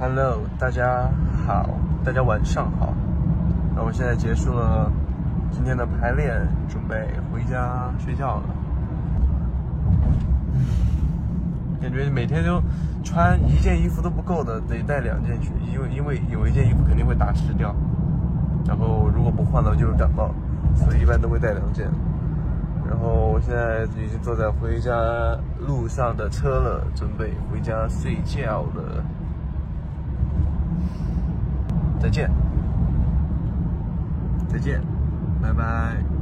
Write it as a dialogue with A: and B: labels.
A: Hello，大家好，大家晚上好。那我现在结束了今天的排练，准备回家睡觉了。感觉每天就穿一件衣服都不够的，得带两件去，因为因为有一件衣服肯定会打湿掉，然后如果不换了就会感冒，所以一般都会带两件。然后我现在已经坐在回家路上的车了，准备回家睡觉了。再见，再见，拜拜。